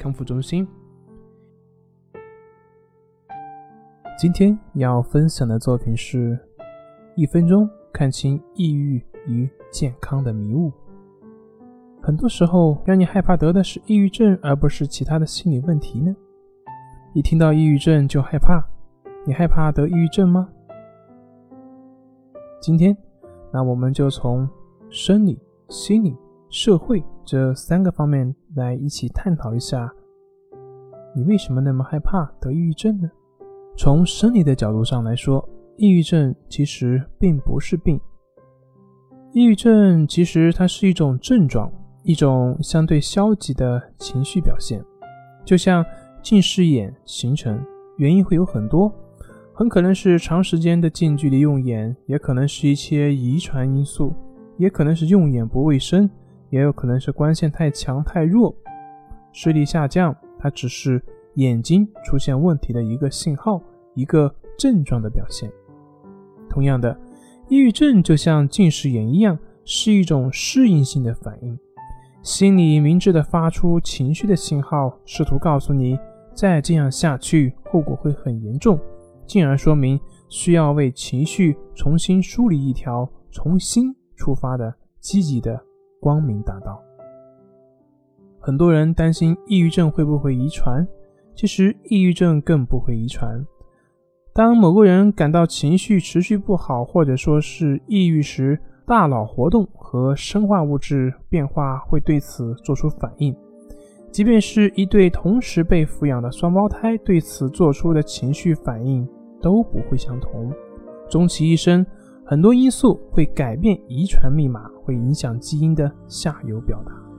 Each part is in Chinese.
康复中心。今天要分享的作品是《一分钟看清抑郁与健康的迷雾》。很多时候，让你害怕得的是抑郁症，而不是其他的心理问题呢？一听到抑郁症就害怕，你害怕得抑郁症吗？今天，那我们就从生理、心理、社会这三个方面来一起探讨一下。你为什么那么害怕得抑郁症呢？从生理的角度上来说，抑郁症其实并不是病。抑郁症其实它是一种症状，一种相对消极的情绪表现，就像近视眼形成，原因会有很多，很可能是长时间的近距离用眼，也可能是一些遗传因素，也可能是用眼不卫生，也有可能是光线太强太弱，视力下降。它只是眼睛出现问题的一个信号，一个症状的表现。同样的，抑郁症就像近视眼一样，是一种适应性的反应。心里明智的发出情绪的信号，试图告诉你，再这样下去，后果会很严重，进而说明需要为情绪重新梳理一条重新出发的积极的光明大道。很多人担心抑郁症会不会遗传，其实抑郁症更不会遗传。当某个人感到情绪持续不好，或者说是抑郁时，大脑活动和生化物质变化会对此做出反应。即便是一对同时被抚养的双胞胎，对此做出的情绪反应都不会相同。终其一生，很多因素会改变遗传密码，会影响基因的下游表达。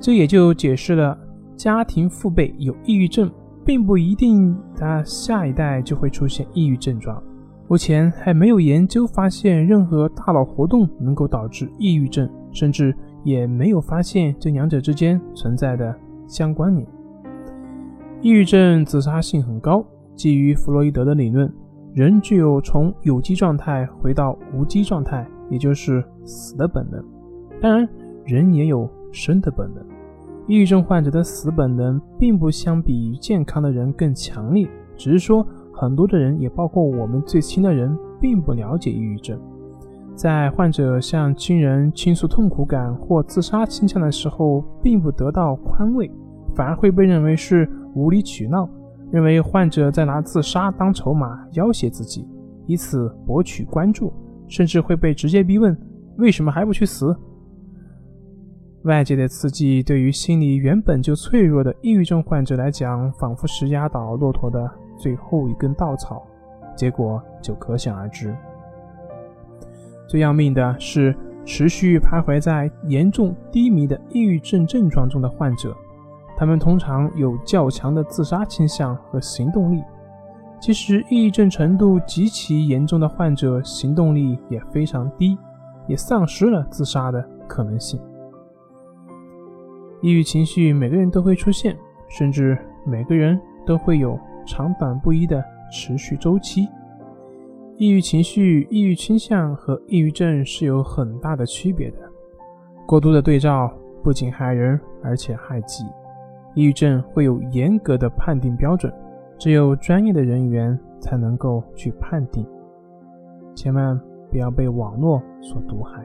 这也就解释了家庭父辈有抑郁症，并不一定他下一代就会出现抑郁症状。目前还没有研究发现任何大脑活动能够导致抑郁症，甚至也没有发现这两者之间存在的相关联。抑郁症自杀性很高，基于弗洛伊德的理论，人具有从有机状态回到无机状态，也就是死的本能。当然，人也有。生的本能，抑郁症患者的死本能并不相比于健康的人更强烈，只是说很多的人，也包括我们最亲的人，并不了解抑郁症。在患者向亲人倾诉痛苦感或自杀倾向的时候，并不得到宽慰，反而会被认为是无理取闹，认为患者在拿自杀当筹码要挟自己，以此博取关注，甚至会被直接逼问：为什么还不去死？外界的刺激对于心理原本就脆弱的抑郁症患者来讲，仿佛是压倒骆驼的最后一根稻草，结果就可想而知。最要命的是，持续徘徊在严重低迷的抑郁症症状中的患者，他们通常有较强的自杀倾向和行动力。其实，抑郁症程度极其严重的患者，行动力也非常低，也丧失了自杀的可能性。抑郁情绪每个人都会出现，甚至每个人都会有长短不一的持续周期。抑郁情绪、抑郁倾向和抑郁症是有很大的区别的。过度的对照不仅害人，而且害己。抑郁症会有严格的判定标准，只有专业的人员才能够去判定。千万不要被网络所毒害。